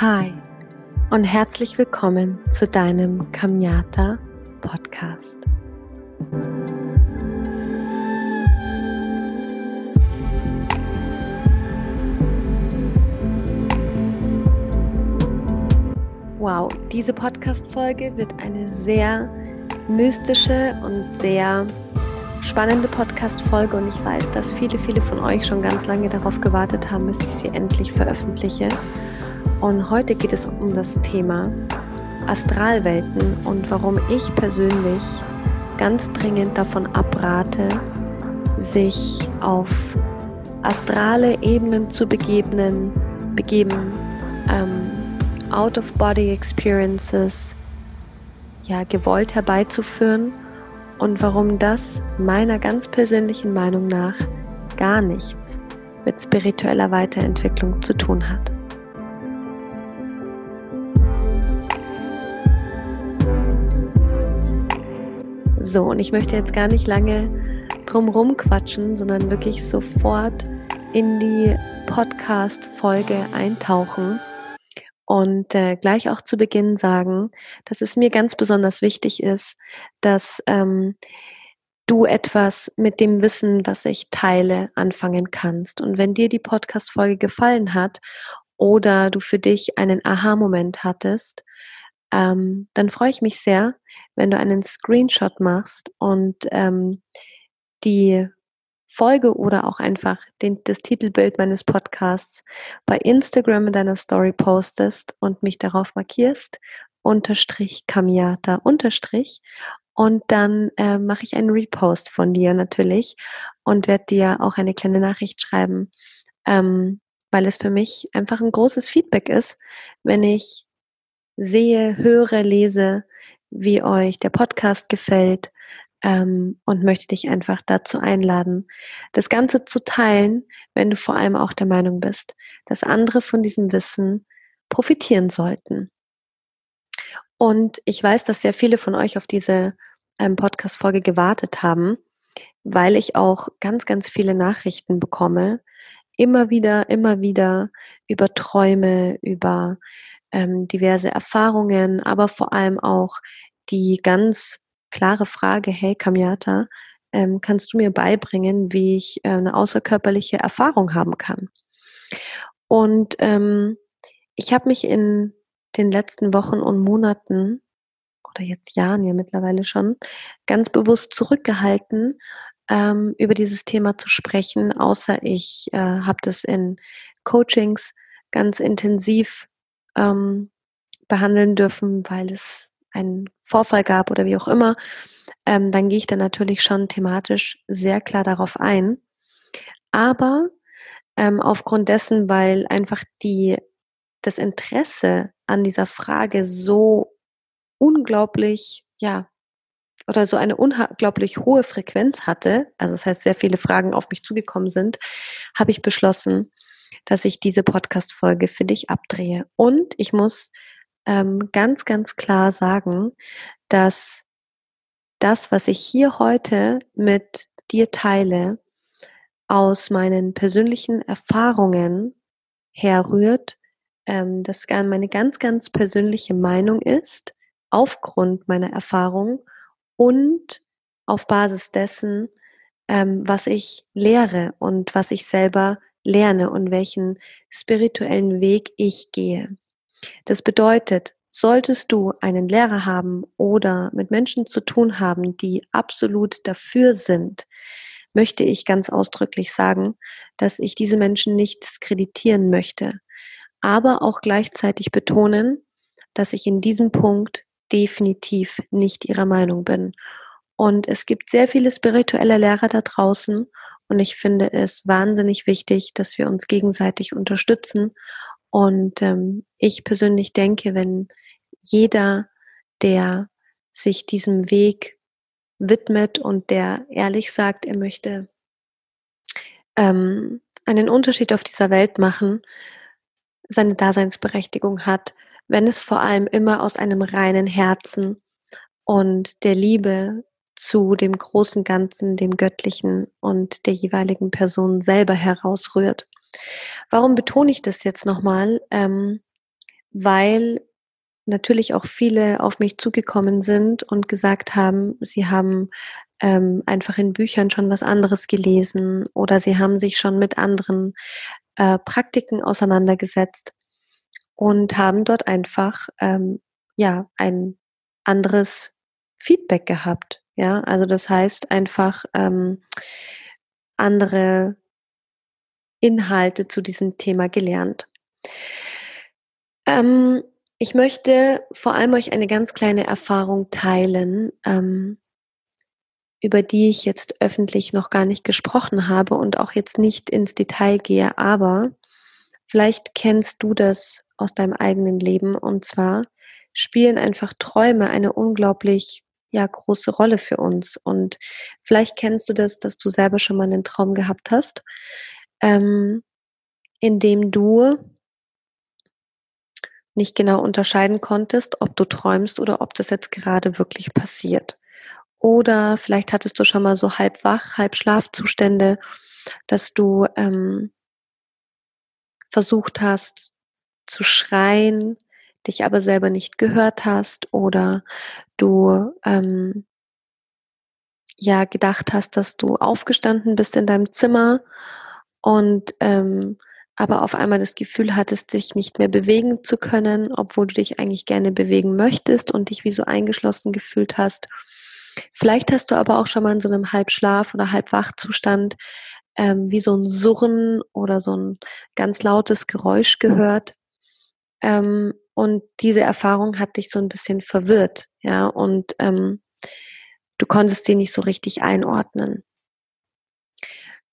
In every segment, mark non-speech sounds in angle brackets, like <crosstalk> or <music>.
Hi und herzlich willkommen zu deinem Kamyata Podcast. Wow, diese Podcast-Folge wird eine sehr mystische und sehr spannende Podcast-Folge und ich weiß, dass viele, viele von euch schon ganz lange darauf gewartet haben, bis ich sie endlich veröffentliche. Und heute geht es um das Thema Astralwelten und warum ich persönlich ganz dringend davon abrate, sich auf astrale Ebenen zu begeben, begeben ähm, Out-of-Body-Experiences ja, gewollt herbeizuführen und warum das meiner ganz persönlichen Meinung nach gar nichts mit spiritueller Weiterentwicklung zu tun hat. So, und ich möchte jetzt gar nicht lange drumrum quatschen, sondern wirklich sofort in die Podcast-Folge eintauchen und äh, gleich auch zu Beginn sagen, dass es mir ganz besonders wichtig ist, dass ähm, du etwas mit dem Wissen, was ich teile, anfangen kannst. Und wenn dir die Podcast-Folge gefallen hat oder du für dich einen Aha-Moment hattest, ähm, dann freue ich mich sehr, wenn du einen Screenshot machst und ähm, die Folge oder auch einfach den, das Titelbild meines Podcasts bei Instagram in deiner Story postest und mich darauf markierst, unterstrich Kamiata unterstrich. Und dann äh, mache ich einen Repost von dir natürlich und werde dir auch eine kleine Nachricht schreiben, ähm, weil es für mich einfach ein großes Feedback ist, wenn ich sehe, höre, lese, wie euch der Podcast gefällt ähm, und möchte dich einfach dazu einladen, das Ganze zu teilen, wenn du vor allem auch der Meinung bist, dass andere von diesem Wissen profitieren sollten. Und ich weiß, dass sehr viele von euch auf diese ähm, Podcast-Folge gewartet haben, weil ich auch ganz, ganz viele Nachrichten bekomme, immer wieder, immer wieder über Träume, über ähm, diverse Erfahrungen, aber vor allem auch die ganz klare Frage, hey Kamiata, ähm, kannst du mir beibringen, wie ich äh, eine außerkörperliche Erfahrung haben kann? Und ähm, ich habe mich in den letzten Wochen und Monaten oder jetzt Jahren ja mittlerweile schon ganz bewusst zurückgehalten, ähm, über dieses Thema zu sprechen, außer ich äh, habe das in Coachings ganz intensiv ähm, behandeln dürfen, weil es einen Vorfall gab oder wie auch immer, ähm, dann gehe ich dann natürlich schon thematisch sehr klar darauf ein. Aber ähm, aufgrund dessen, weil einfach die, das Interesse an dieser Frage so unglaublich, ja, oder so eine unglaublich hohe Frequenz hatte, also das heißt, sehr viele Fragen auf mich zugekommen sind, habe ich beschlossen, dass ich diese Podcast-Folge für dich abdrehe. Und ich muss ähm, ganz, ganz klar sagen, dass das, was ich hier heute mit dir teile, aus meinen persönlichen Erfahrungen herrührt, ähm, das meine ganz, ganz persönliche Meinung ist, aufgrund meiner Erfahrung und auf Basis dessen, ähm, was ich lehre und was ich selber lerne und welchen spirituellen Weg ich gehe. Das bedeutet, solltest du einen Lehrer haben oder mit Menschen zu tun haben, die absolut dafür sind, möchte ich ganz ausdrücklich sagen, dass ich diese Menschen nicht diskreditieren möchte, aber auch gleichzeitig betonen, dass ich in diesem Punkt definitiv nicht ihrer Meinung bin. Und es gibt sehr viele spirituelle Lehrer da draußen und ich finde es wahnsinnig wichtig, dass wir uns gegenseitig unterstützen. Und ähm, ich persönlich denke, wenn jeder, der sich diesem Weg widmet und der ehrlich sagt, er möchte ähm, einen Unterschied auf dieser Welt machen, seine Daseinsberechtigung hat, wenn es vor allem immer aus einem reinen Herzen und der Liebe zu dem großen Ganzen, dem Göttlichen und der jeweiligen Person selber herausrührt. Warum betone ich das jetzt nochmal? Ähm, weil natürlich auch viele auf mich zugekommen sind und gesagt haben, sie haben ähm, einfach in Büchern schon was anderes gelesen oder sie haben sich schon mit anderen äh, Praktiken auseinandergesetzt und haben dort einfach ähm, ja ein anderes Feedback gehabt. Ja, also das heißt einfach ähm, andere Inhalte zu diesem Thema gelernt. Ähm, ich möchte vor allem euch eine ganz kleine Erfahrung teilen, ähm, über die ich jetzt öffentlich noch gar nicht gesprochen habe und auch jetzt nicht ins Detail gehe, aber vielleicht kennst du das aus deinem eigenen Leben und zwar spielen einfach Träume eine unglaublich ja große Rolle für uns und vielleicht kennst du das, dass du selber schon mal einen Traum gehabt hast, ähm, in dem du nicht genau unterscheiden konntest, ob du träumst oder ob das jetzt gerade wirklich passiert. Oder vielleicht hattest du schon mal so halb wach, halb Schlafzustände, dass du ähm, versucht hast zu schreien, dich aber selber nicht gehört hast oder du ähm, ja gedacht hast, dass du aufgestanden bist in deinem Zimmer und ähm, aber auf einmal das Gefühl hattest, dich nicht mehr bewegen zu können, obwohl du dich eigentlich gerne bewegen möchtest und dich wie so eingeschlossen gefühlt hast. Vielleicht hast du aber auch schon mal in so einem Halbschlaf- oder Halbwachzustand ähm, wie so ein Surren oder so ein ganz lautes Geräusch gehört. Ähm, und diese Erfahrung hat dich so ein bisschen verwirrt, ja, und ähm, du konntest sie nicht so richtig einordnen.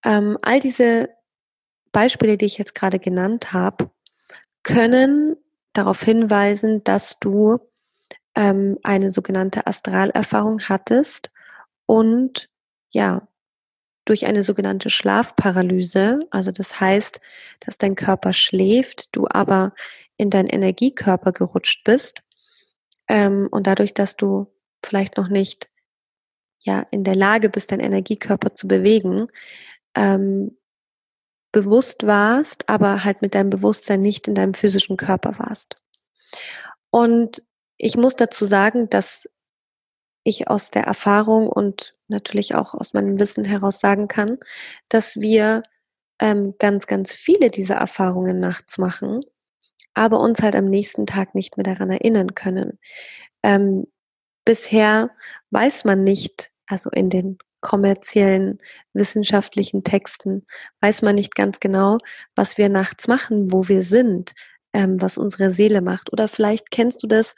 Ähm, all diese Beispiele, die ich jetzt gerade genannt habe, können darauf hinweisen, dass du ähm, eine sogenannte Astralerfahrung hattest und ja, durch eine sogenannte Schlafparalyse, also das heißt, dass dein Körper schläft, du aber in deinen Energiekörper gerutscht bist ähm, und dadurch, dass du vielleicht noch nicht ja in der Lage bist, deinen Energiekörper zu bewegen, ähm, bewusst warst, aber halt mit deinem Bewusstsein nicht in deinem physischen Körper warst. Und ich muss dazu sagen, dass ich aus der Erfahrung und natürlich auch aus meinem Wissen heraus sagen kann, dass wir ähm, ganz, ganz viele dieser Erfahrungen nachts machen, aber uns halt am nächsten Tag nicht mehr daran erinnern können. Ähm, bisher weiß man nicht, also in den kommerziellen wissenschaftlichen Texten weiß man nicht ganz genau, was wir nachts machen, wo wir sind, ähm, was unsere Seele macht. Oder vielleicht kennst du das,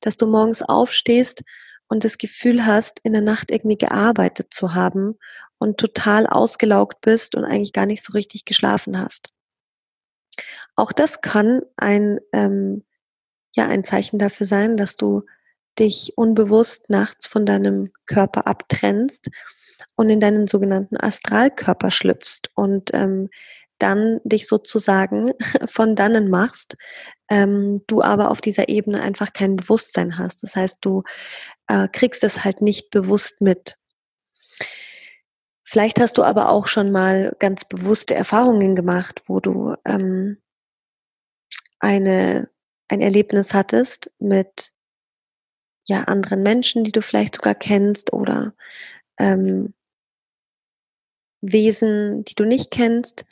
dass du morgens aufstehst und das Gefühl hast, in der Nacht irgendwie gearbeitet zu haben und total ausgelaugt bist und eigentlich gar nicht so richtig geschlafen hast. Auch das kann ein, ähm, ja, ein Zeichen dafür sein, dass du dich unbewusst nachts von deinem Körper abtrennst und in deinen sogenannten Astralkörper schlüpfst und ähm, dann dich sozusagen <laughs> von dannen machst, ähm, du aber auf dieser Ebene einfach kein Bewusstsein hast. Das heißt, du äh, kriegst es halt nicht bewusst mit. Vielleicht hast du aber auch schon mal ganz bewusste Erfahrungen gemacht, wo du ähm, eine, ein Erlebnis hattest mit ja, anderen Menschen, die du vielleicht sogar kennst oder ähm, Wesen, die du nicht kennst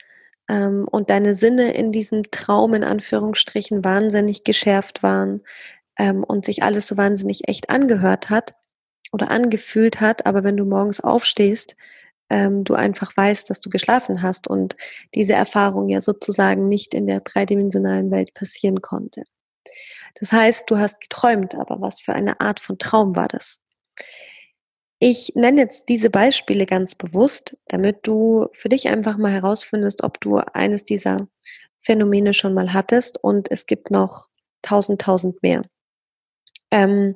ähm, und deine Sinne in diesem Traum in Anführungsstrichen wahnsinnig geschärft waren ähm, und sich alles so wahnsinnig echt angehört hat oder angefühlt hat, aber wenn du morgens aufstehst, ähm, du einfach weißt, dass du geschlafen hast und diese Erfahrung ja sozusagen nicht in der dreidimensionalen Welt passieren konnte. Das heißt, du hast geträumt, aber was für eine Art von Traum war das? Ich nenne jetzt diese Beispiele ganz bewusst, damit du für dich einfach mal herausfindest, ob du eines dieser Phänomene schon mal hattest und es gibt noch tausend, tausend mehr. Ähm,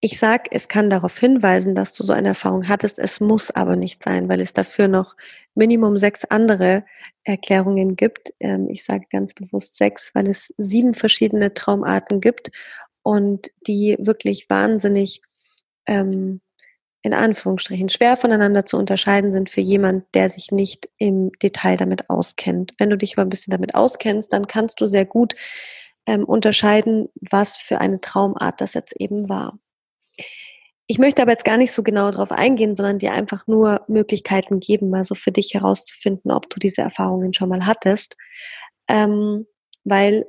ich sag, es kann darauf hinweisen, dass du so eine Erfahrung hattest. Es muss aber nicht sein, weil es dafür noch Minimum sechs andere Erklärungen gibt. Ähm, ich sage ganz bewusst sechs, weil es sieben verschiedene Traumarten gibt und die wirklich wahnsinnig ähm, in Anführungsstrichen schwer voneinander zu unterscheiden sind für jemand, der sich nicht im Detail damit auskennt. Wenn du dich aber ein bisschen damit auskennst, dann kannst du sehr gut ähm, unterscheiden, was für eine Traumart das jetzt eben war. Ich möchte aber jetzt gar nicht so genau darauf eingehen, sondern dir einfach nur Möglichkeiten geben, mal so für dich herauszufinden, ob du diese Erfahrungen schon mal hattest. Ähm, weil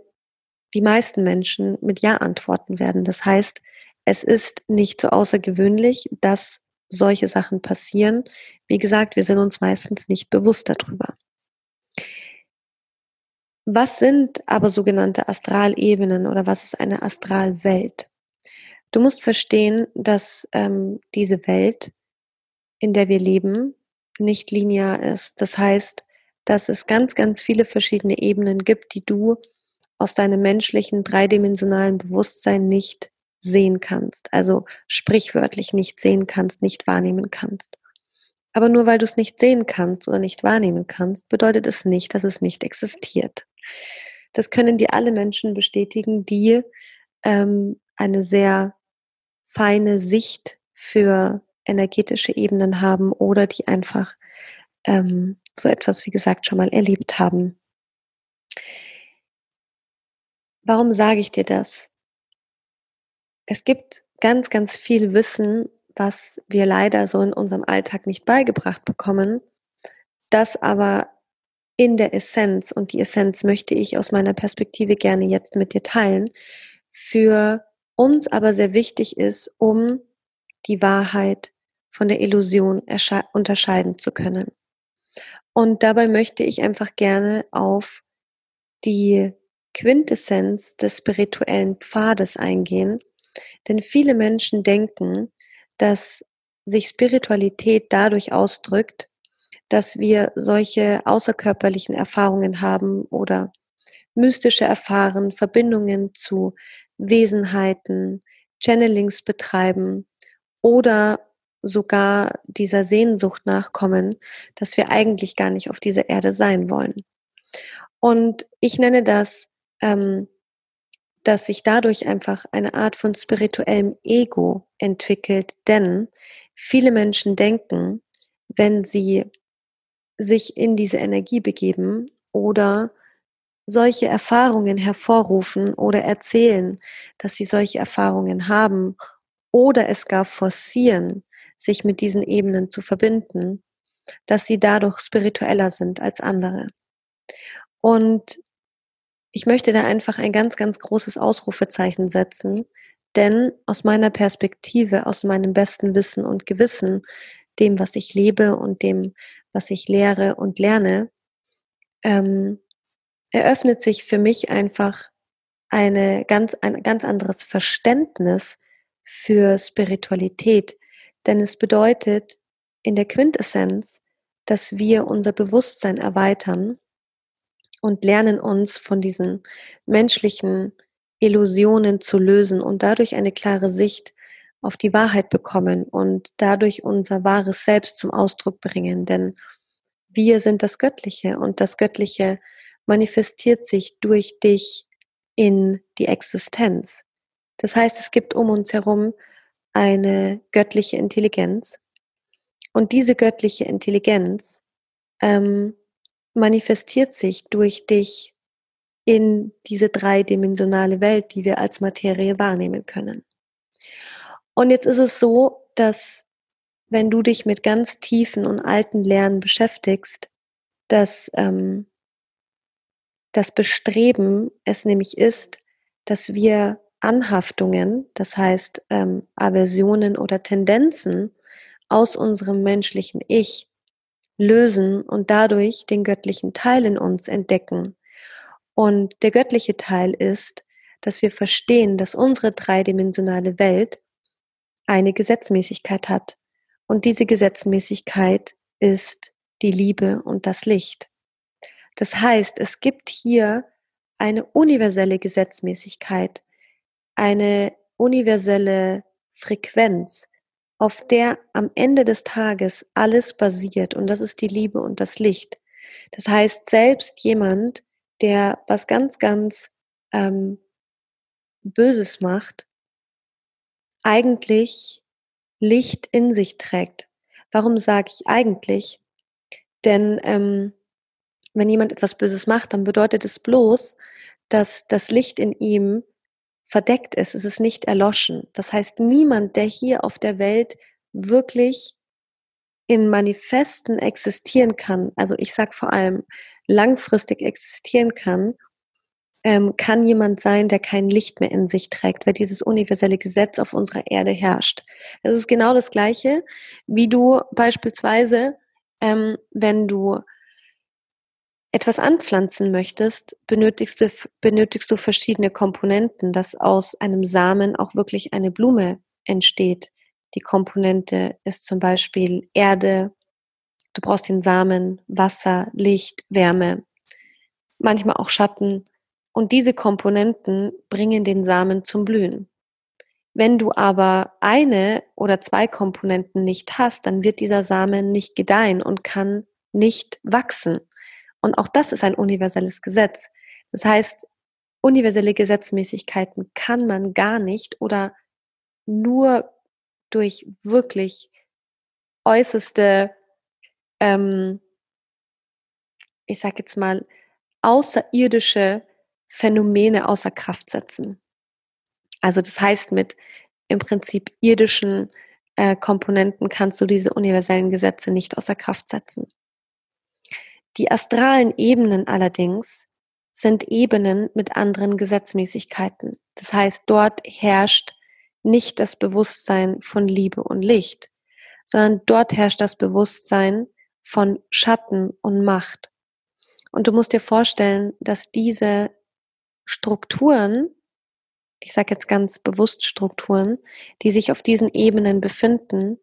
die meisten Menschen mit Ja antworten werden. Das heißt, es ist nicht so außergewöhnlich, dass solche Sachen passieren. Wie gesagt, wir sind uns meistens nicht bewusst darüber. Was sind aber sogenannte Astralebenen oder was ist eine Astralwelt? Du musst verstehen, dass ähm, diese Welt, in der wir leben, nicht linear ist. Das heißt, dass es ganz, ganz viele verschiedene Ebenen gibt, die du aus deinem menschlichen dreidimensionalen Bewusstsein nicht sehen kannst, also sprichwörtlich nicht sehen kannst, nicht wahrnehmen kannst. Aber nur weil du es nicht sehen kannst oder nicht wahrnehmen kannst, bedeutet es nicht, dass es nicht existiert. Das können dir alle Menschen bestätigen, die ähm, eine sehr feine Sicht für energetische Ebenen haben oder die einfach ähm, so etwas, wie gesagt, schon mal erlebt haben. Warum sage ich dir das? Es gibt ganz, ganz viel Wissen, was wir leider so in unserem Alltag nicht beigebracht bekommen, das aber in der Essenz, und die Essenz möchte ich aus meiner Perspektive gerne jetzt mit dir teilen, für uns aber sehr wichtig ist, um die Wahrheit von der Illusion unterscheiden zu können. Und dabei möchte ich einfach gerne auf die Quintessenz des spirituellen Pfades eingehen, denn viele Menschen denken, dass sich Spiritualität dadurch ausdrückt, dass wir solche außerkörperlichen Erfahrungen haben oder mystische Erfahren, Verbindungen zu Wesenheiten, Channelings betreiben oder sogar dieser Sehnsucht nachkommen, dass wir eigentlich gar nicht auf dieser Erde sein wollen. Und ich nenne das ähm, dass sich dadurch einfach eine Art von spirituellem Ego entwickelt, denn viele Menschen denken, wenn sie sich in diese Energie begeben oder solche Erfahrungen hervorrufen oder erzählen, dass sie solche Erfahrungen haben oder es gar forcieren, sich mit diesen Ebenen zu verbinden, dass sie dadurch spiritueller sind als andere. Und ich möchte da einfach ein ganz, ganz großes Ausrufezeichen setzen, denn aus meiner Perspektive, aus meinem besten Wissen und Gewissen, dem, was ich lebe und dem, was ich lehre und lerne, ähm, eröffnet sich für mich einfach eine ganz, ein ganz anderes Verständnis für Spiritualität. Denn es bedeutet in der Quintessenz, dass wir unser Bewusstsein erweitern und lernen uns von diesen menschlichen Illusionen zu lösen und dadurch eine klare Sicht auf die Wahrheit bekommen und dadurch unser wahres Selbst zum Ausdruck bringen. Denn wir sind das Göttliche und das Göttliche manifestiert sich durch dich in die Existenz. Das heißt, es gibt um uns herum eine göttliche Intelligenz und diese göttliche Intelligenz ähm, manifestiert sich durch dich in diese dreidimensionale Welt, die wir als Materie wahrnehmen können. Und jetzt ist es so, dass wenn du dich mit ganz tiefen und alten Lernen beschäftigst, dass ähm, das Bestreben es nämlich ist, dass wir Anhaftungen, das heißt ähm, Aversionen oder Tendenzen aus unserem menschlichen Ich lösen und dadurch den göttlichen Teil in uns entdecken. Und der göttliche Teil ist, dass wir verstehen, dass unsere dreidimensionale Welt eine Gesetzmäßigkeit hat. Und diese Gesetzmäßigkeit ist die Liebe und das Licht. Das heißt, es gibt hier eine universelle Gesetzmäßigkeit, eine universelle Frequenz, auf der am Ende des Tages alles basiert und das ist die Liebe und das Licht. Das heißt, selbst jemand, der was ganz, ganz ähm, Böses macht, eigentlich Licht in sich trägt. Warum sage ich eigentlich? Denn ähm, wenn jemand etwas Böses macht, dann bedeutet es bloß, dass das Licht in ihm verdeckt ist. Es ist nicht erloschen. Das heißt, niemand, der hier auf der Welt wirklich im Manifesten existieren kann, also ich sage vor allem langfristig existieren kann, ähm, kann jemand sein, der kein Licht mehr in sich trägt, weil dieses universelle Gesetz auf unserer Erde herrscht. Es ist genau das Gleiche, wie du beispielsweise, ähm, wenn du etwas anpflanzen möchtest, benötigst du, benötigst du verschiedene Komponenten, dass aus einem Samen auch wirklich eine Blume entsteht. Die Komponente ist zum Beispiel Erde, du brauchst den Samen, Wasser, Licht, Wärme, manchmal auch Schatten. Und diese Komponenten bringen den Samen zum Blühen. Wenn du aber eine oder zwei Komponenten nicht hast, dann wird dieser Samen nicht gedeihen und kann nicht wachsen. Und auch das ist ein universelles Gesetz. Das heißt, universelle Gesetzmäßigkeiten kann man gar nicht oder nur durch wirklich äußerste, ähm, ich sag jetzt mal, außerirdische Phänomene außer Kraft setzen. Also das heißt, mit im Prinzip irdischen äh, Komponenten kannst du diese universellen Gesetze nicht außer Kraft setzen. Die astralen Ebenen allerdings sind Ebenen mit anderen Gesetzmäßigkeiten. Das heißt, dort herrscht nicht das Bewusstsein von Liebe und Licht, sondern dort herrscht das Bewusstsein von Schatten und Macht. Und du musst dir vorstellen, dass diese Strukturen, ich sage jetzt ganz bewusst Strukturen, die sich auf diesen Ebenen befinden,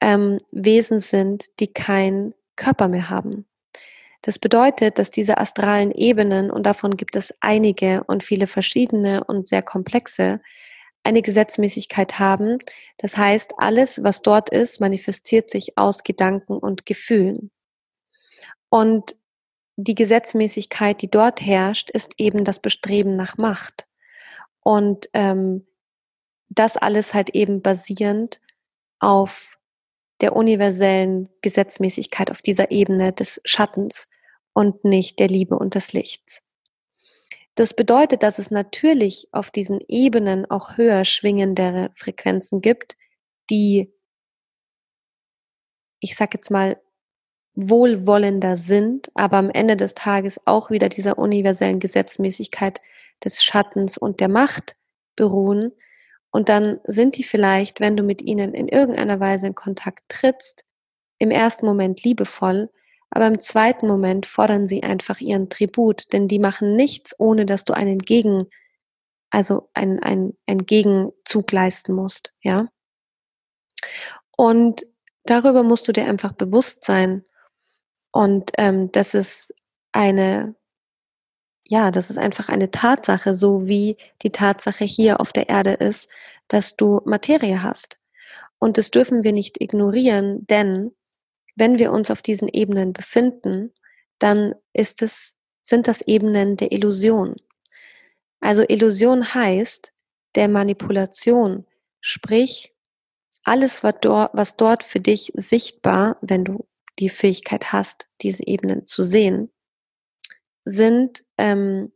ähm, Wesen sind, die keinen Körper mehr haben. Das bedeutet, dass diese astralen Ebenen, und davon gibt es einige und viele verschiedene und sehr komplexe, eine Gesetzmäßigkeit haben. Das heißt, alles, was dort ist, manifestiert sich aus Gedanken und Gefühlen. Und die Gesetzmäßigkeit, die dort herrscht, ist eben das Bestreben nach Macht. Und ähm, das alles halt eben basierend auf der universellen Gesetzmäßigkeit auf dieser Ebene des Schattens und nicht der Liebe und des Lichts. Das bedeutet, dass es natürlich auf diesen Ebenen auch höher schwingendere Frequenzen gibt, die, ich sag jetzt mal, wohlwollender sind, aber am Ende des Tages auch wieder dieser universellen Gesetzmäßigkeit des Schattens und der Macht beruhen. Und dann sind die vielleicht, wenn du mit ihnen in irgendeiner Weise in Kontakt trittst, im ersten Moment liebevoll, aber im zweiten Moment fordern sie einfach ihren Tribut, denn die machen nichts, ohne dass du einen Gegen, also einen, einen, einen Gegenzug leisten musst, ja. Und darüber musst du dir einfach bewusst sein. Und ähm, das ist eine, ja, das ist einfach eine Tatsache, so wie die Tatsache hier auf der Erde ist, dass du Materie hast. Und das dürfen wir nicht ignorieren, denn wenn wir uns auf diesen Ebenen befinden, dann ist es, sind das Ebenen der Illusion. Also Illusion heißt der Manipulation, sprich alles, was dort, für dich sichtbar, wenn du die Fähigkeit hast, diese Ebenen zu sehen, sind ähm,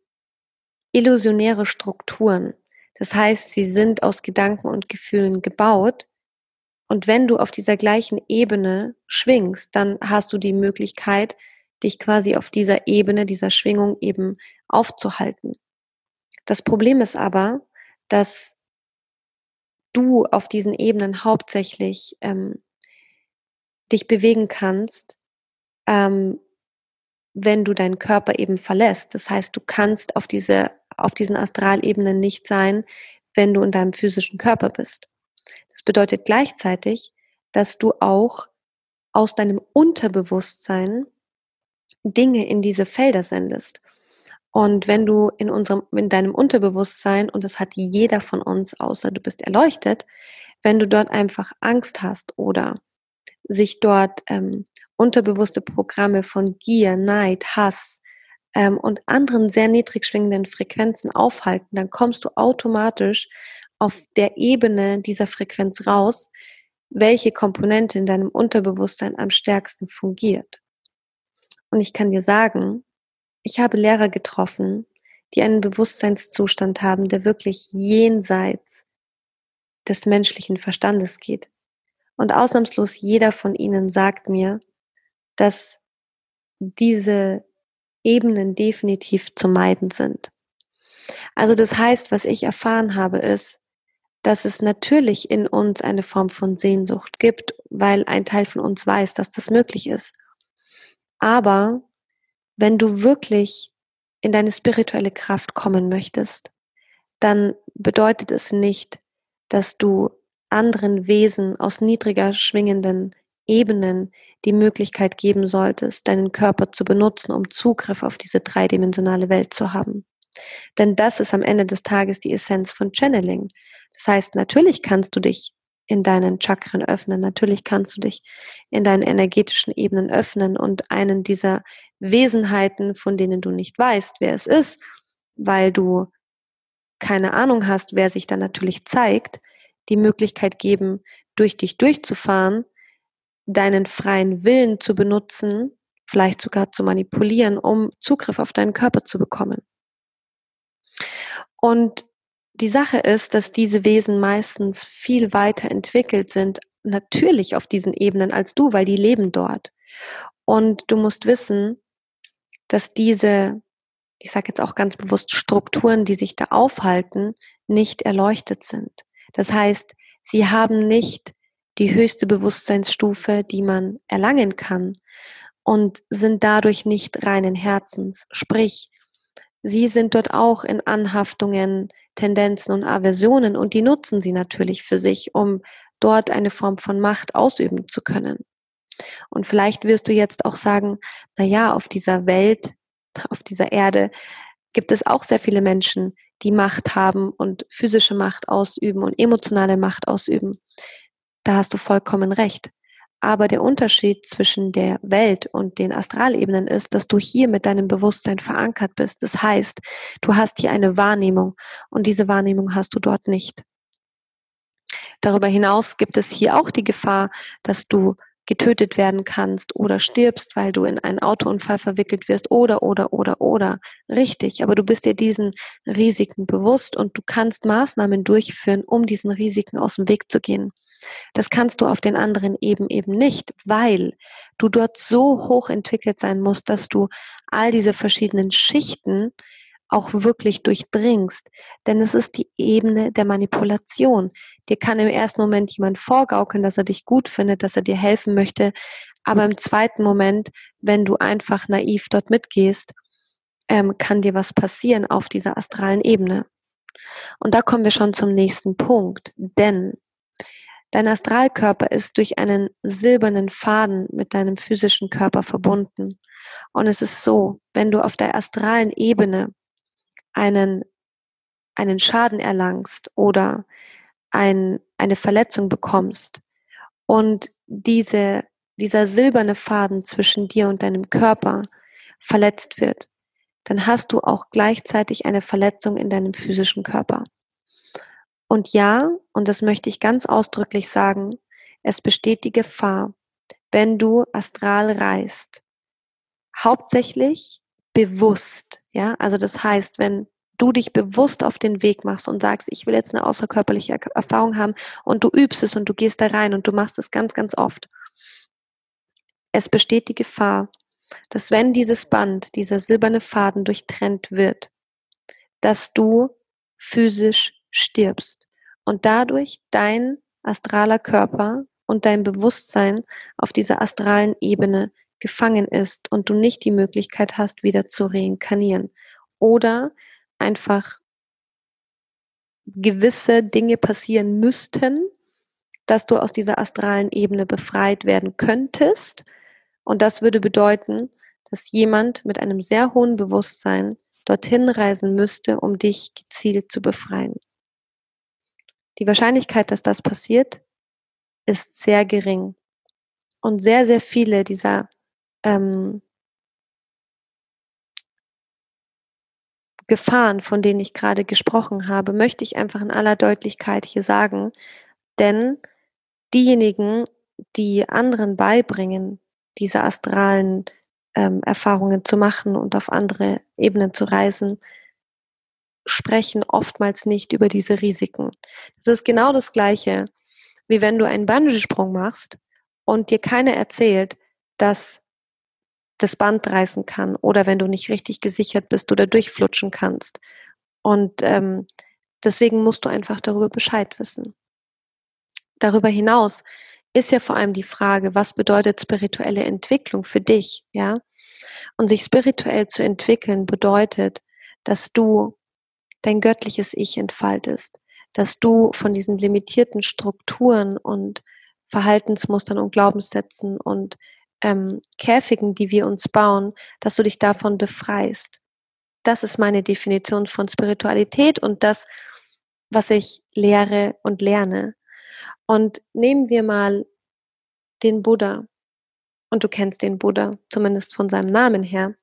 illusionäre Strukturen. Das heißt, sie sind aus Gedanken und Gefühlen gebaut, und wenn du auf dieser gleichen Ebene schwingst, dann hast du die Möglichkeit, dich quasi auf dieser Ebene, dieser Schwingung eben aufzuhalten. Das Problem ist aber, dass du auf diesen Ebenen hauptsächlich ähm, dich bewegen kannst, ähm, wenn du deinen Körper eben verlässt. Das heißt, du kannst auf diese, auf diesen Astralebenen nicht sein, wenn du in deinem physischen Körper bist. Das bedeutet gleichzeitig, dass du auch aus deinem Unterbewusstsein Dinge in diese Felder sendest. Und wenn du in unserem, in deinem Unterbewusstsein, und das hat jeder von uns, außer du bist erleuchtet, wenn du dort einfach Angst hast oder sich dort ähm, unterbewusste Programme von Gier, Neid, Hass ähm, und anderen sehr niedrig schwingenden Frequenzen aufhalten, dann kommst du automatisch auf der Ebene dieser Frequenz raus, welche Komponente in deinem Unterbewusstsein am stärksten fungiert. Und ich kann dir sagen, ich habe Lehrer getroffen, die einen Bewusstseinszustand haben, der wirklich jenseits des menschlichen Verstandes geht. Und ausnahmslos jeder von ihnen sagt mir, dass diese Ebenen definitiv zu meiden sind. Also das heißt, was ich erfahren habe, ist, dass es natürlich in uns eine Form von Sehnsucht gibt, weil ein Teil von uns weiß, dass das möglich ist. Aber wenn du wirklich in deine spirituelle Kraft kommen möchtest, dann bedeutet es nicht, dass du anderen Wesen aus niedriger schwingenden Ebenen die Möglichkeit geben solltest, deinen Körper zu benutzen, um Zugriff auf diese dreidimensionale Welt zu haben. Denn das ist am Ende des Tages die Essenz von Channeling. Das heißt, natürlich kannst du dich in deinen Chakren öffnen, natürlich kannst du dich in deinen energetischen Ebenen öffnen und einen dieser Wesenheiten, von denen du nicht weißt, wer es ist, weil du keine Ahnung hast, wer sich dann natürlich zeigt, die Möglichkeit geben, durch dich durchzufahren, deinen freien Willen zu benutzen, vielleicht sogar zu manipulieren, um Zugriff auf deinen Körper zu bekommen. Und die Sache ist, dass diese Wesen meistens viel weiter entwickelt sind, natürlich auf diesen Ebenen als du, weil die leben dort. Und du musst wissen, dass diese, ich sage jetzt auch ganz bewusst, Strukturen, die sich da aufhalten, nicht erleuchtet sind. Das heißt, sie haben nicht die höchste Bewusstseinsstufe, die man erlangen kann und sind dadurch nicht reinen Herzens. Sprich, sie sind dort auch in Anhaftungen, Tendenzen und Aversionen und die nutzen sie natürlich für sich, um dort eine Form von Macht ausüben zu können. Und vielleicht wirst du jetzt auch sagen, na ja, auf dieser Welt, <laughs> auf dieser Erde gibt es auch sehr viele Menschen, die Macht haben und physische Macht ausüben und emotionale Macht ausüben. Da hast du vollkommen recht. Aber der Unterschied zwischen der Welt und den Astralebenen ist, dass du hier mit deinem Bewusstsein verankert bist. Das heißt, du hast hier eine Wahrnehmung und diese Wahrnehmung hast du dort nicht. Darüber hinaus gibt es hier auch die Gefahr, dass du getötet werden kannst oder stirbst, weil du in einen Autounfall verwickelt wirst oder, oder, oder, oder. Richtig, aber du bist dir diesen Risiken bewusst und du kannst Maßnahmen durchführen, um diesen Risiken aus dem Weg zu gehen. Das kannst du auf den anderen eben eben nicht, weil du dort so hoch entwickelt sein musst, dass du all diese verschiedenen Schichten auch wirklich durchdringst. Denn es ist die Ebene der Manipulation. Dir kann im ersten Moment jemand vorgaukeln, dass er dich gut findet, dass er dir helfen möchte. Aber im zweiten Moment, wenn du einfach naiv dort mitgehst, ähm, kann dir was passieren auf dieser astralen Ebene. Und da kommen wir schon zum nächsten Punkt. Denn dein Astralkörper ist durch einen silbernen Faden mit deinem physischen Körper verbunden. Und es ist so, wenn du auf der astralen Ebene einen, einen Schaden erlangst oder ein, eine Verletzung bekommst und diese, dieser silberne Faden zwischen dir und deinem Körper verletzt wird, dann hast du auch gleichzeitig eine Verletzung in deinem physischen Körper. Und ja, und das möchte ich ganz ausdrücklich sagen, es besteht die Gefahr, wenn du astral reist, hauptsächlich bewusst, ja, also das heißt, wenn du dich bewusst auf den Weg machst und sagst, ich will jetzt eine außerkörperliche Erfahrung haben und du übst es und du gehst da rein und du machst es ganz, ganz oft. Es besteht die Gefahr, dass wenn dieses Band, dieser silberne Faden durchtrennt wird, dass du physisch stirbst und dadurch dein astraler Körper und dein Bewusstsein auf dieser astralen Ebene gefangen ist und du nicht die Möglichkeit hast, wieder zu reinkarnieren. Oder einfach gewisse Dinge passieren müssten, dass du aus dieser astralen Ebene befreit werden könntest. Und das würde bedeuten, dass jemand mit einem sehr hohen Bewusstsein dorthin reisen müsste, um dich gezielt zu befreien. Die Wahrscheinlichkeit, dass das passiert, ist sehr gering. Und sehr, sehr viele dieser ähm, Gefahren, von denen ich gerade gesprochen habe, möchte ich einfach in aller Deutlichkeit hier sagen. Denn diejenigen, die anderen beibringen, diese astralen ähm, Erfahrungen zu machen und auf andere Ebenen zu reisen, sprechen oftmals nicht über diese Risiken. Das ist genau das Gleiche, wie wenn du einen Bungee-Sprung machst und dir keiner erzählt, dass das Band reißen kann oder wenn du nicht richtig gesichert bist oder durchflutschen kannst. Und ähm, deswegen musst du einfach darüber Bescheid wissen. Darüber hinaus ist ja vor allem die Frage, was bedeutet spirituelle Entwicklung für dich, ja? Und sich spirituell zu entwickeln bedeutet, dass du dein göttliches Ich entfaltest, dass du von diesen limitierten Strukturen und Verhaltensmustern und Glaubenssätzen und ähm, Käfigen, die wir uns bauen, dass du dich davon befreist. Das ist meine Definition von Spiritualität und das, was ich lehre und lerne. Und nehmen wir mal den Buddha. Und du kennst den Buddha, zumindest von seinem Namen her.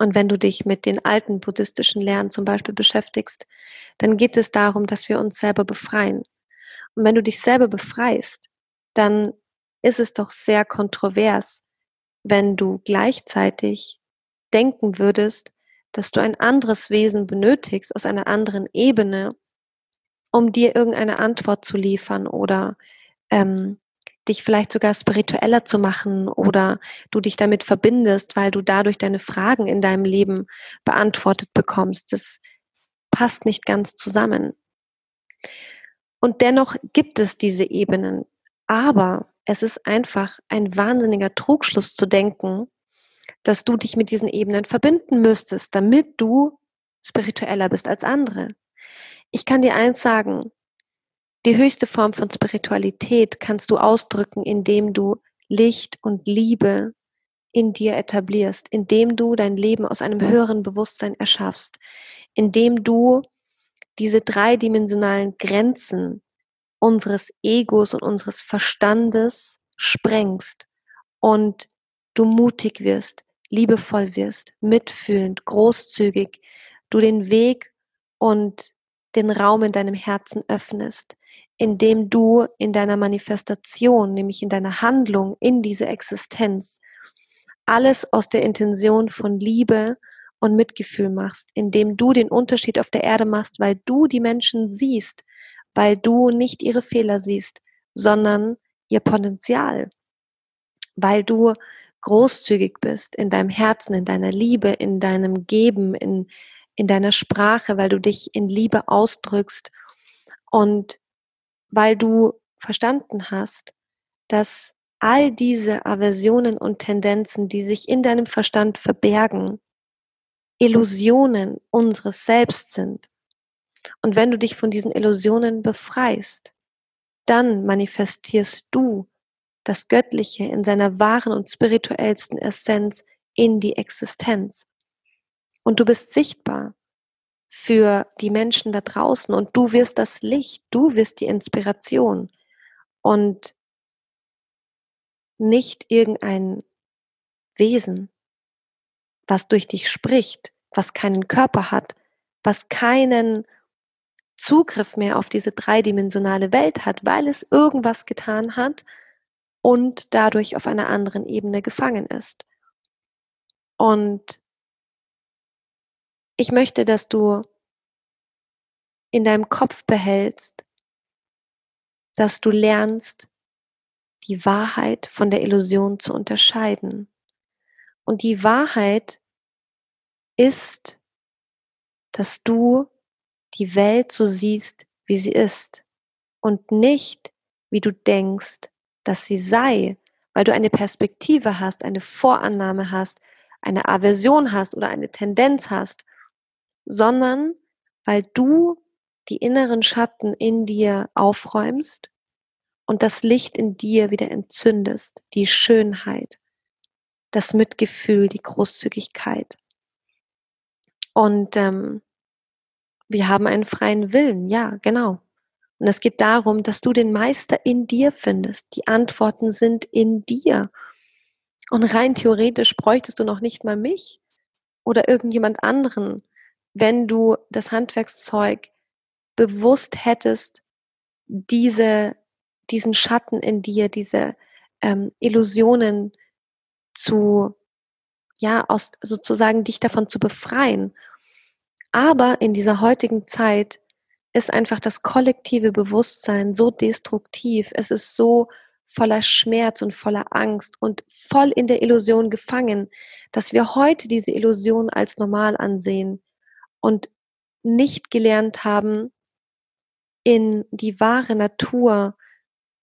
Und wenn du dich mit den alten buddhistischen Lehren zum Beispiel beschäftigst, dann geht es darum, dass wir uns selber befreien. Und wenn du dich selber befreist, dann ist es doch sehr kontrovers, wenn du gleichzeitig denken würdest, dass du ein anderes Wesen benötigst aus einer anderen Ebene, um dir irgendeine Antwort zu liefern oder ähm, dich vielleicht sogar spiritueller zu machen oder du dich damit verbindest, weil du dadurch deine Fragen in deinem Leben beantwortet bekommst. Das passt nicht ganz zusammen. Und dennoch gibt es diese Ebenen. Aber es ist einfach ein wahnsinniger Trugschluss zu denken, dass du dich mit diesen Ebenen verbinden müsstest, damit du spiritueller bist als andere. Ich kann dir eins sagen, die höchste Form von Spiritualität kannst du ausdrücken, indem du Licht und Liebe in dir etablierst, indem du dein Leben aus einem höheren Bewusstsein erschaffst, indem du diese dreidimensionalen Grenzen unseres Egos und unseres Verstandes sprengst und du mutig wirst, liebevoll wirst, mitfühlend, großzügig, du den Weg und den Raum in deinem Herzen öffnest, indem du in deiner Manifestation, nämlich in deiner Handlung, in diese Existenz, alles aus der Intention von Liebe und Mitgefühl machst, indem du den Unterschied auf der Erde machst, weil du die Menschen siehst, weil du nicht ihre Fehler siehst, sondern ihr Potenzial, weil du großzügig bist in deinem Herzen, in deiner Liebe, in deinem Geben, in, in deiner Sprache, weil du dich in Liebe ausdrückst und weil du verstanden hast, dass all diese Aversionen und Tendenzen, die sich in deinem Verstand verbergen, Illusionen unseres Selbst sind. Und wenn du dich von diesen Illusionen befreist, dann manifestierst du das Göttliche in seiner wahren und spirituellsten Essenz in die Existenz. Und du bist sichtbar für die Menschen da draußen und du wirst das Licht, du wirst die Inspiration und nicht irgendein Wesen, was durch dich spricht, was keinen Körper hat, was keinen Zugriff mehr auf diese dreidimensionale Welt hat, weil es irgendwas getan hat und dadurch auf einer anderen Ebene gefangen ist. Und ich möchte, dass du in deinem Kopf behältst, dass du lernst, die Wahrheit von der Illusion zu unterscheiden. Und die Wahrheit ist, dass du die Welt so siehst, wie sie ist und nicht, wie du denkst, dass sie sei, weil du eine Perspektive hast, eine Vorannahme hast, eine Aversion hast oder eine Tendenz hast sondern weil du die inneren Schatten in dir aufräumst und das Licht in dir wieder entzündest, die Schönheit, das Mitgefühl, die Großzügigkeit. Und ähm, wir haben einen freien Willen, ja, genau. Und es geht darum, dass du den Meister in dir findest. Die Antworten sind in dir. Und rein theoretisch bräuchtest du noch nicht mal mich oder irgendjemand anderen, wenn du das Handwerkszeug bewusst hättest, diese, diesen Schatten in dir, diese ähm, Illusionen zu, ja, aus, sozusagen dich davon zu befreien. Aber in dieser heutigen Zeit ist einfach das kollektive Bewusstsein so destruktiv. Es ist so voller Schmerz und voller Angst und voll in der Illusion gefangen, dass wir heute diese Illusion als normal ansehen und nicht gelernt haben, in die wahre Natur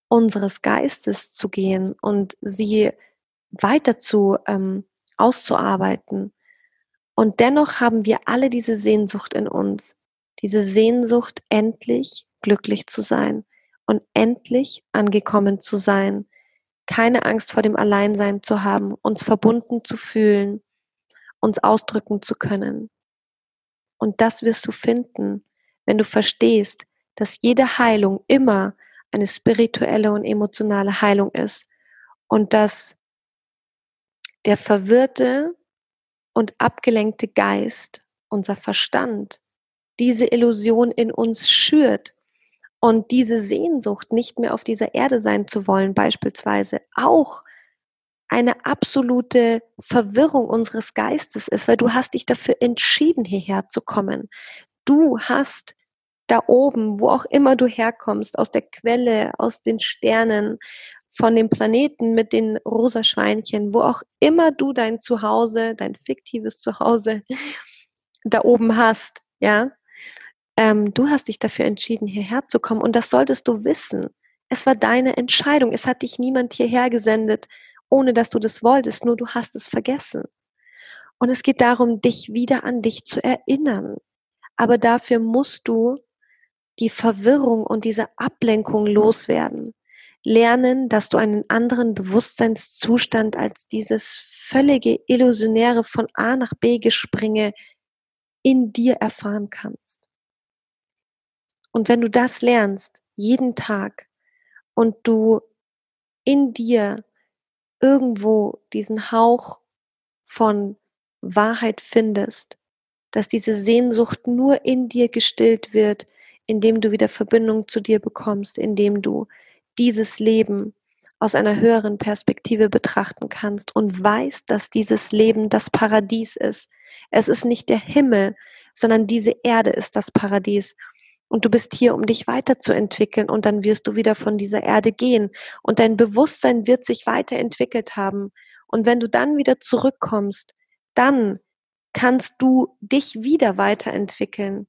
unseres Geistes zu gehen und sie weiter zu ähm, auszuarbeiten. Und dennoch haben wir alle diese Sehnsucht in uns, diese Sehnsucht, endlich glücklich zu sein und endlich angekommen zu sein, keine Angst vor dem Alleinsein zu haben, uns verbunden zu fühlen, uns ausdrücken zu können. Und das wirst du finden, wenn du verstehst, dass jede Heilung immer eine spirituelle und emotionale Heilung ist und dass der verwirrte und abgelenkte Geist, unser Verstand, diese Illusion in uns schürt und diese Sehnsucht, nicht mehr auf dieser Erde sein zu wollen, beispielsweise auch eine absolute Verwirrung unseres Geistes ist, weil du hast dich dafür entschieden, hierher zu kommen. Du hast da oben, wo auch immer du herkommst, aus der Quelle, aus den Sternen, von dem Planeten mit den rosa Schweinchen, wo auch immer du dein Zuhause, dein fiktives Zuhause <laughs> da oben hast, ja, ähm, du hast dich dafür entschieden, hierher zu kommen und das solltest du wissen. Es war deine Entscheidung. Es hat dich niemand hierher gesendet, ohne dass du das wolltest, nur du hast es vergessen. Und es geht darum, dich wieder an dich zu erinnern. Aber dafür musst du die Verwirrung und diese Ablenkung loswerden. Lernen, dass du einen anderen Bewusstseinszustand als dieses völlige Illusionäre von A nach B gespringe in dir erfahren kannst. Und wenn du das lernst, jeden Tag, und du in dir irgendwo diesen Hauch von Wahrheit findest, dass diese Sehnsucht nur in dir gestillt wird, indem du wieder Verbindung zu dir bekommst, indem du dieses Leben aus einer höheren Perspektive betrachten kannst und weißt, dass dieses Leben das Paradies ist. Es ist nicht der Himmel, sondern diese Erde ist das Paradies. Und du bist hier, um dich weiterzuentwickeln und dann wirst du wieder von dieser Erde gehen und dein Bewusstsein wird sich weiterentwickelt haben. Und wenn du dann wieder zurückkommst, dann kannst du dich wieder weiterentwickeln.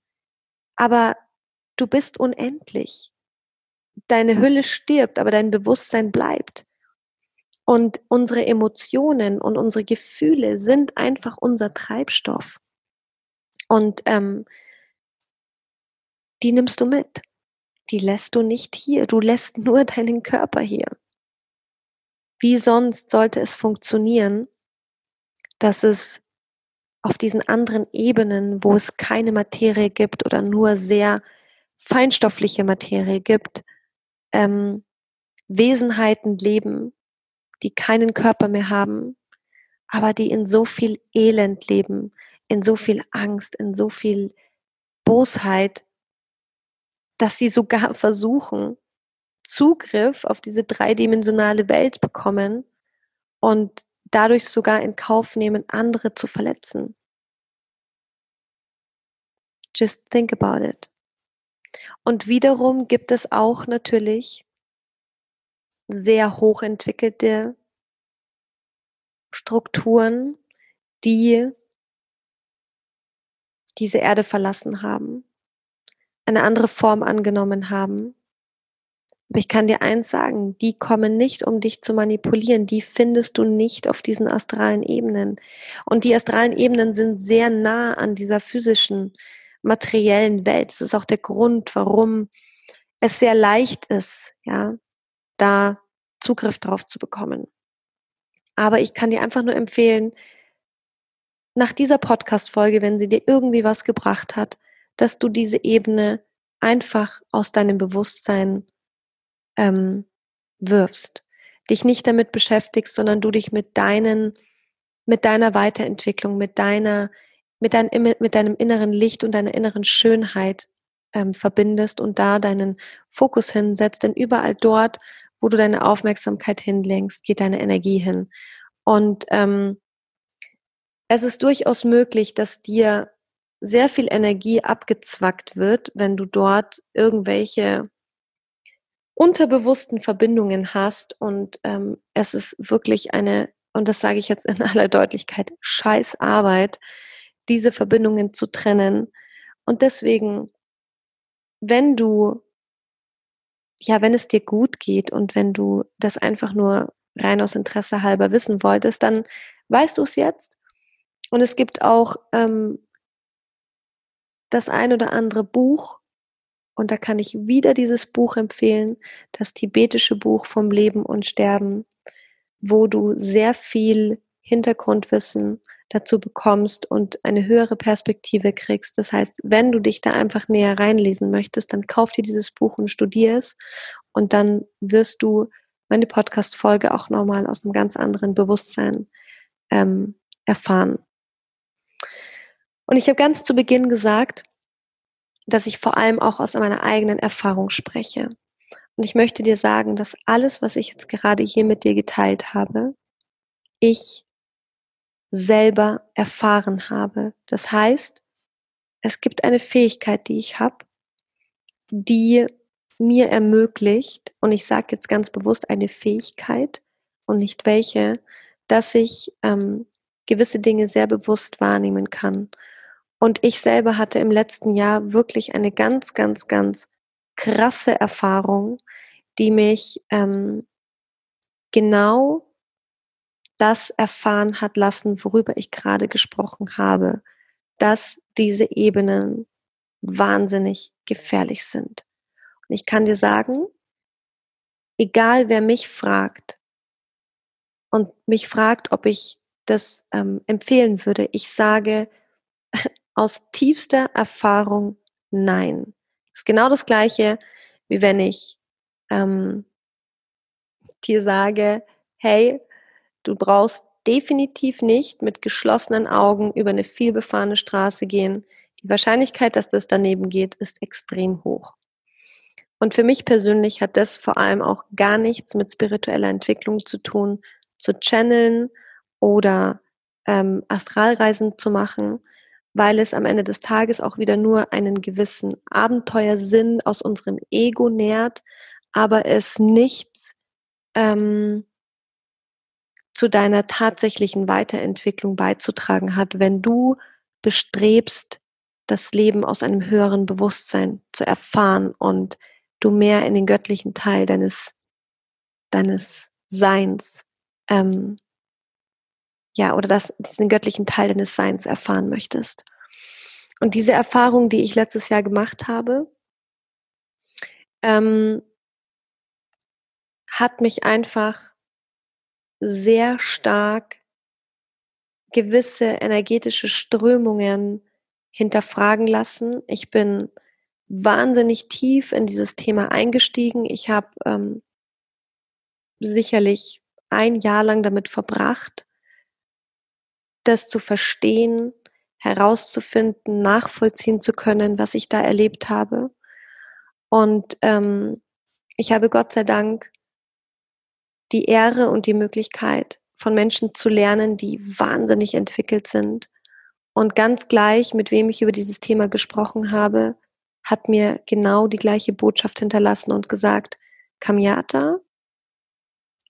Aber du bist unendlich. Deine Hülle stirbt, aber dein Bewusstsein bleibt. Und unsere Emotionen und unsere Gefühle sind einfach unser Treibstoff. Und ähm, die nimmst du mit. Die lässt du nicht hier. Du lässt nur <laughs> deinen Körper hier. Wie sonst sollte es funktionieren, dass es auf diesen anderen Ebenen, wo es keine Materie gibt oder nur sehr feinstoffliche Materie gibt, ähm, Wesenheiten leben, die keinen Körper mehr haben, aber die in so viel Elend leben, in so viel Angst, in so viel Bosheit, dass sie sogar versuchen, Zugriff auf diese dreidimensionale Welt bekommen und dadurch sogar in Kauf nehmen, andere zu verletzen. Just think about it. Und wiederum gibt es auch natürlich sehr hochentwickelte Strukturen, die diese Erde verlassen haben eine andere Form angenommen haben. Aber ich kann dir eins sagen, die kommen nicht, um dich zu manipulieren. Die findest du nicht auf diesen astralen Ebenen. Und die astralen Ebenen sind sehr nah an dieser physischen, materiellen Welt. Das ist auch der Grund, warum es sehr leicht ist, ja, da Zugriff drauf zu bekommen. Aber ich kann dir einfach nur empfehlen, nach dieser Podcast-Folge, wenn sie dir irgendwie was gebracht hat, dass du diese Ebene einfach aus deinem Bewusstsein ähm, wirfst. Dich nicht damit beschäftigst, sondern du dich mit deinen, mit deiner Weiterentwicklung, mit deiner mit, dein, mit deinem inneren Licht und deiner inneren Schönheit ähm, verbindest und da deinen Fokus hinsetzt. Denn überall dort, wo du deine Aufmerksamkeit hinlenkst, geht deine Energie hin. Und ähm, es ist durchaus möglich, dass dir sehr viel Energie abgezwackt wird, wenn du dort irgendwelche unterbewussten Verbindungen hast. Und ähm, es ist wirklich eine, und das sage ich jetzt in <laughs> aller Deutlichkeit, scheiß Arbeit, diese Verbindungen zu trennen. Und deswegen, wenn du, ja, wenn es dir gut geht und wenn du das einfach nur rein aus Interesse halber wissen wolltest, dann weißt du es jetzt. Und es gibt auch ähm, das ein oder andere Buch, und da kann ich wieder dieses Buch empfehlen, das tibetische Buch vom Leben und Sterben, wo du sehr viel Hintergrundwissen dazu bekommst und eine höhere Perspektive kriegst. Das heißt, wenn du dich da einfach näher reinlesen möchtest, dann kauf dir dieses Buch und studier es und dann wirst du meine Podcast-Folge auch nochmal aus einem ganz anderen Bewusstsein ähm, erfahren. Und ich habe ganz zu Beginn gesagt, dass ich vor allem auch aus meiner eigenen Erfahrung spreche. Und ich möchte dir sagen, dass alles, was ich jetzt gerade hier mit dir geteilt habe, ich selber erfahren habe. Das heißt, es gibt eine Fähigkeit, die ich habe, die mir ermöglicht, und ich sage jetzt ganz bewusst eine Fähigkeit und nicht welche, dass ich ähm, gewisse Dinge sehr bewusst wahrnehmen kann und ich selber hatte im letzten Jahr wirklich eine ganz, ganz, ganz krasse Erfahrung, die mich ähm, genau das erfahren hat lassen, worüber ich gerade gesprochen habe, dass diese Ebenen wahnsinnig gefährlich sind. Und ich kann dir sagen, egal wer mich fragt und mich fragt, ob ich das ähm, empfehlen würde, ich sage aus tiefster Erfahrung nein. Das ist genau das Gleiche, wie wenn ich ähm, dir sage, hey, du brauchst definitiv nicht mit geschlossenen Augen über eine vielbefahrene Straße gehen. Die Wahrscheinlichkeit, dass das daneben geht, ist extrem hoch. Und für mich persönlich hat das vor allem auch gar nichts mit spiritueller Entwicklung zu tun, zu channeln oder ähm, Astralreisen zu machen, weil es am Ende des Tages auch wieder nur einen gewissen Abenteuersinn aus unserem Ego nährt, aber es nichts ähm, zu deiner tatsächlichen Weiterentwicklung beizutragen hat, wenn du bestrebst, das Leben aus einem höheren Bewusstsein zu erfahren und du mehr in den göttlichen Teil deines, deines Seins ähm, ja, oder das, diesen göttlichen Teil deines Seins erfahren möchtest. Und diese Erfahrung, die ich letztes Jahr gemacht habe, ähm, hat mich einfach sehr stark gewisse energetische Strömungen hinterfragen lassen. Ich bin wahnsinnig tief in dieses Thema eingestiegen. Ich habe ähm, sicherlich ein Jahr lang damit verbracht, das zu verstehen, herauszufinden, nachvollziehen zu können, was ich da erlebt habe. Und ähm, ich habe Gott sei Dank die Ehre und die Möglichkeit, von Menschen zu lernen, die wahnsinnig entwickelt sind. Und ganz gleich, mit wem ich über dieses Thema gesprochen habe, hat mir genau die gleiche Botschaft hinterlassen und gesagt, Kamiata,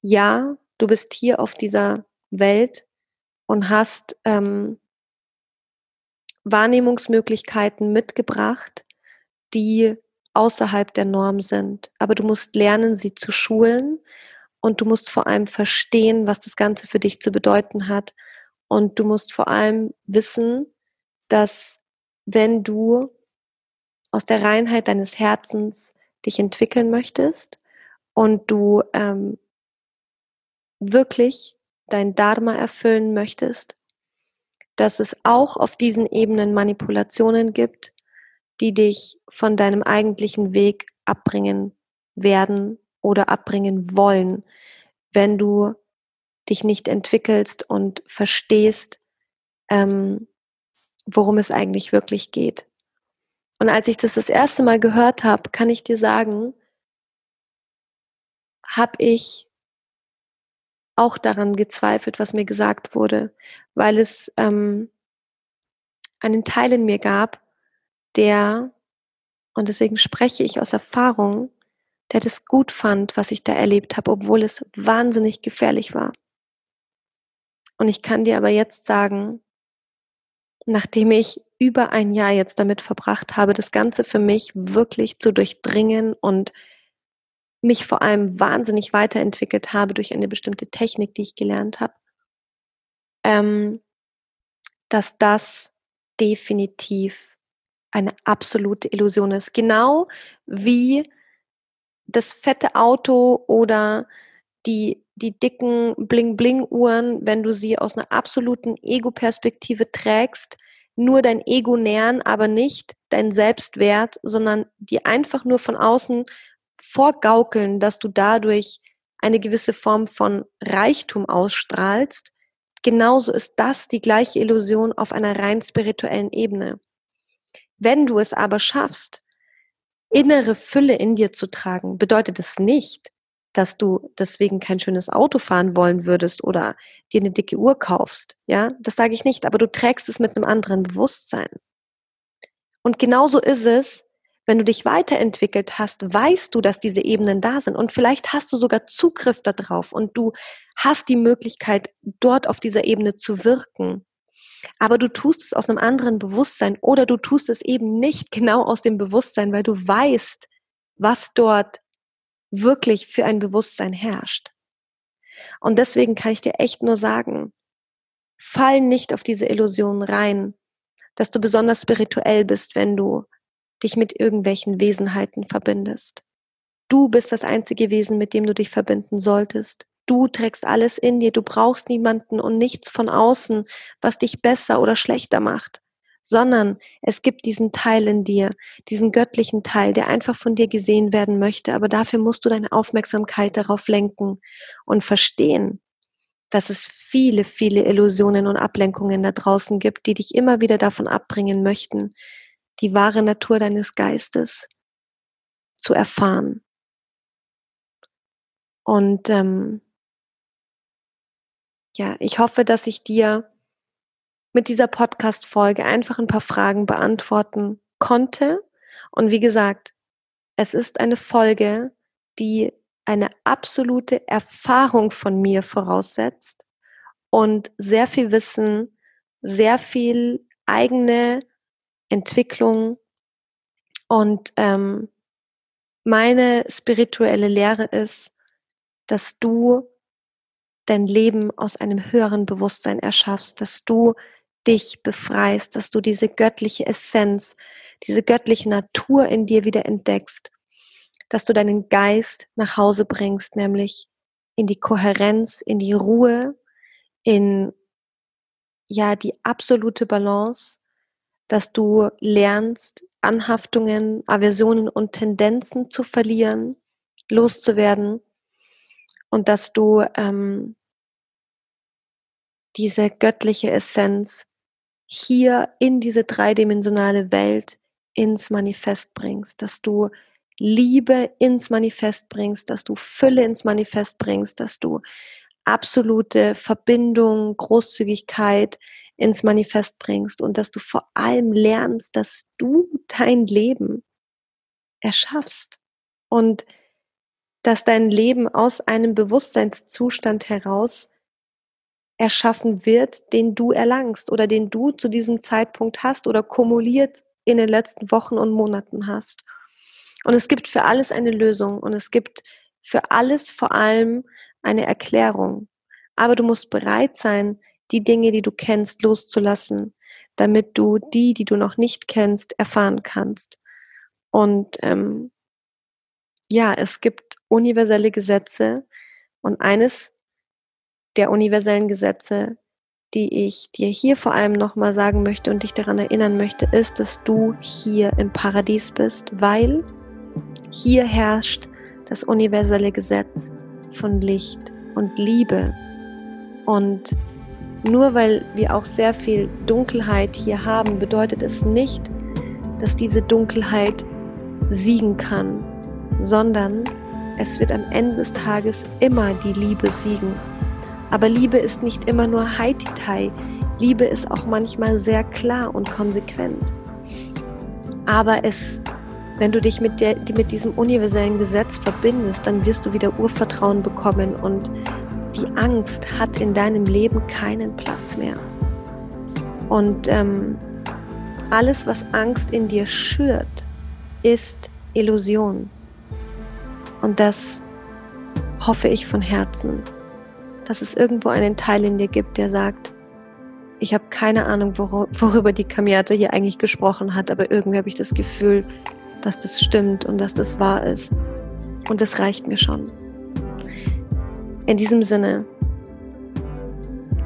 ja, du bist hier auf dieser Welt, und hast ähm, Wahrnehmungsmöglichkeiten mitgebracht, die außerhalb der Norm sind. Aber du musst lernen, sie zu schulen und du musst vor allem verstehen, was das Ganze für dich zu bedeuten hat. Und du musst vor allem wissen, dass wenn du aus der Reinheit deines Herzens dich entwickeln möchtest und du ähm, wirklich dein Dharma erfüllen möchtest, dass es auch auf diesen Ebenen Manipulationen gibt, die dich von deinem eigentlichen Weg abbringen werden oder abbringen wollen, wenn du dich nicht entwickelst und verstehst, ähm, worum es eigentlich wirklich geht. Und als ich das das erste Mal gehört habe, kann ich dir sagen, habe ich auch daran gezweifelt, was mir gesagt wurde, weil es ähm, einen Teil in mir gab, der, und deswegen spreche ich aus Erfahrung, der das gut fand, was ich da erlebt habe, obwohl es wahnsinnig gefährlich war. Und ich kann dir aber jetzt sagen, nachdem ich über ein Jahr jetzt damit verbracht habe, das Ganze für mich wirklich zu durchdringen und mich vor allem wahnsinnig weiterentwickelt habe durch eine bestimmte Technik, die ich gelernt habe, ähm, dass das definitiv eine absolute Illusion ist. Genau wie das fette Auto oder die, die dicken Bling-Bling-Uhren, wenn du sie aus einer absoluten Ego-Perspektive trägst, nur dein Ego nähern, aber nicht dein Selbstwert, sondern die einfach nur von außen vorgaukeln, dass du dadurch eine gewisse Form von Reichtum ausstrahlst, genauso ist das die gleiche Illusion auf einer rein spirituellen Ebene. Wenn du es aber schaffst, innere Fülle in dir zu tragen, bedeutet es nicht, dass du deswegen kein schönes Auto fahren wollen würdest oder dir eine dicke Uhr kaufst. Ja, das sage ich nicht, aber du trägst es mit einem anderen Bewusstsein. Und genauso ist es, wenn du dich weiterentwickelt hast, weißt du, dass diese Ebenen da sind und vielleicht hast du sogar Zugriff darauf und du hast die Möglichkeit, dort auf dieser Ebene zu wirken. Aber du tust es aus einem anderen Bewusstsein oder du tust es eben nicht <laughs> genau aus dem Bewusstsein, weil du weißt, was dort wirklich für ein Bewusstsein herrscht. Und deswegen kann ich dir echt nur sagen, fall nicht auf diese Illusion rein, dass du besonders spirituell bist, wenn du dich mit irgendwelchen Wesenheiten verbindest. Du bist das einzige Wesen, mit dem du dich verbinden solltest. Du trägst alles in dir, du brauchst niemanden und nichts von außen, was dich besser oder schlechter macht, sondern es gibt diesen Teil in dir, diesen göttlichen Teil, der einfach von dir gesehen werden möchte, aber dafür musst du deine Aufmerksamkeit darauf lenken und verstehen, dass es viele, viele Illusionen und Ablenkungen da draußen gibt, die dich immer wieder davon abbringen möchten, die wahre Natur deines Geistes zu erfahren. Und ähm, ja, ich hoffe, dass ich dir mit dieser Podcast-Folge einfach ein paar Fragen beantworten konnte. Und wie gesagt, es ist eine Folge, die eine absolute Erfahrung von mir voraussetzt und sehr viel Wissen, sehr viel eigene Entwicklung. Und ähm, meine spirituelle Lehre ist, dass du dein Leben aus einem höheren Bewusstsein erschaffst, dass du dich befreist, dass du diese göttliche Essenz, diese göttliche Natur in dir wieder entdeckst, dass du deinen Geist nach Hause bringst, nämlich in die Kohärenz, in die Ruhe, in ja die absolute Balance dass du lernst, Anhaftungen, Aversionen und Tendenzen zu verlieren, loszuwerden und dass du ähm, diese göttliche Essenz hier in diese dreidimensionale Welt ins Manifest bringst, dass du Liebe ins Manifest bringst, dass du Fülle ins Manifest bringst, dass du absolute Verbindung, Großzügigkeit, ins Manifest bringst und dass du vor allem lernst, dass du dein Leben erschaffst und dass dein Leben aus einem Bewusstseinszustand heraus erschaffen wird, den du erlangst oder den du zu diesem Zeitpunkt hast oder kumuliert in den letzten Wochen und Monaten hast. Und es gibt für alles eine Lösung und es gibt für alles vor allem eine Erklärung. Aber du musst bereit sein, die Dinge, die du kennst, loszulassen, damit du die, die du noch nicht kennst, erfahren kannst. Und ähm, ja, es gibt universelle Gesetze und eines der universellen Gesetze, die ich dir hier vor allem nochmal sagen möchte und dich daran erinnern möchte, ist, dass du hier im Paradies bist, weil hier herrscht das universelle Gesetz von Licht und Liebe. Und Nur weil wir auch sehr viel Dunkelheit hier haben, bedeutet es nicht, dass diese Dunkelheit siegen kann, sondern es wird am Ende des Tages immer die Liebe siegen. Aber Liebe ist nicht immer nur Haititai. Liebe ist auch manchmal sehr klar und konsequent. Aber es, wenn du dich mit, der, mit diesem universellen Gesetz verbindest, dann wirst du wieder Urvertrauen bekommen und die Angst hat in deinem Leben keinen Platz mehr. Und ähm, alles, was Angst in dir schürt, ist Illusion. Und das hoffe ich von Herzen, dass es irgendwo einen Teil in dir gibt, der sagt, ich habe keine Ahnung, worüber die Kamiata hier eigentlich gesprochen hat, aber irgendwie habe ich das Gefühl, dass das stimmt und dass das wahr ist. Und das reicht mir schon. In diesem Sinne,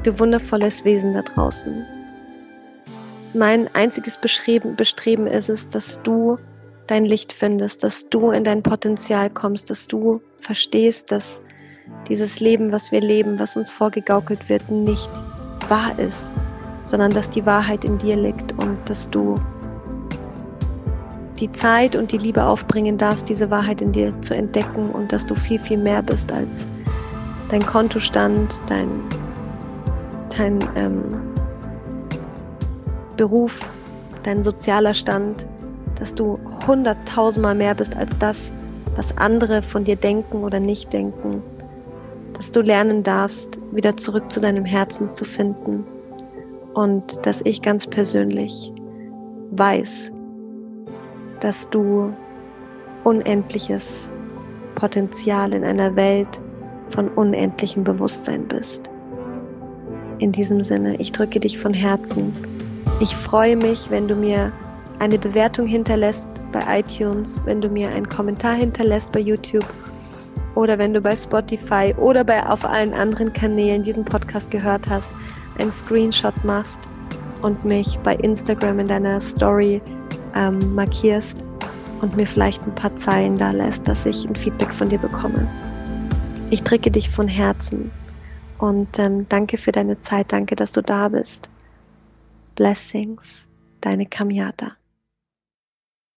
du wundervolles Wesen da draußen. Mein einziges Bestreben, Bestreben ist es, dass du dein Licht findest, dass du in dein Potenzial kommst, dass du verstehst, dass dieses Leben, was wir leben, was uns vorgegaukelt wird, nicht wahr ist, sondern dass die Wahrheit in dir liegt und dass du die Zeit und die Liebe aufbringen darfst, diese Wahrheit in dir zu entdecken und dass du viel, viel mehr bist als dein Kontostand, dein, dein ähm, Beruf, dein sozialer Stand, dass du hunderttausendmal mehr bist als das, was andere von dir denken oder nicht denken. Dass du lernen darfst, wieder zurück zu deinem Herzen zu finden. Und dass ich ganz persönlich weiß, dass du unendliches Potenzial in einer Welt von unendlichem Bewusstsein bist. In diesem Sinne, ich drücke dich von Herzen. Ich freue mich, wenn du mir eine Bewertung hinterlässt bei iTunes, wenn du mir einen Kommentar hinterlässt bei YouTube oder wenn du bei Spotify oder bei auf allen anderen Kanälen diesen Podcast gehört hast, einen Screenshot machst und mich bei Instagram in deiner Story ähm, markierst und mir vielleicht ein paar Zeilen da lässt, dass ich ein Feedback von dir bekomme. Ich drücke dich von Herzen und ähm, danke für deine Zeit, danke, dass du da bist. Blessings, deine Kamiata.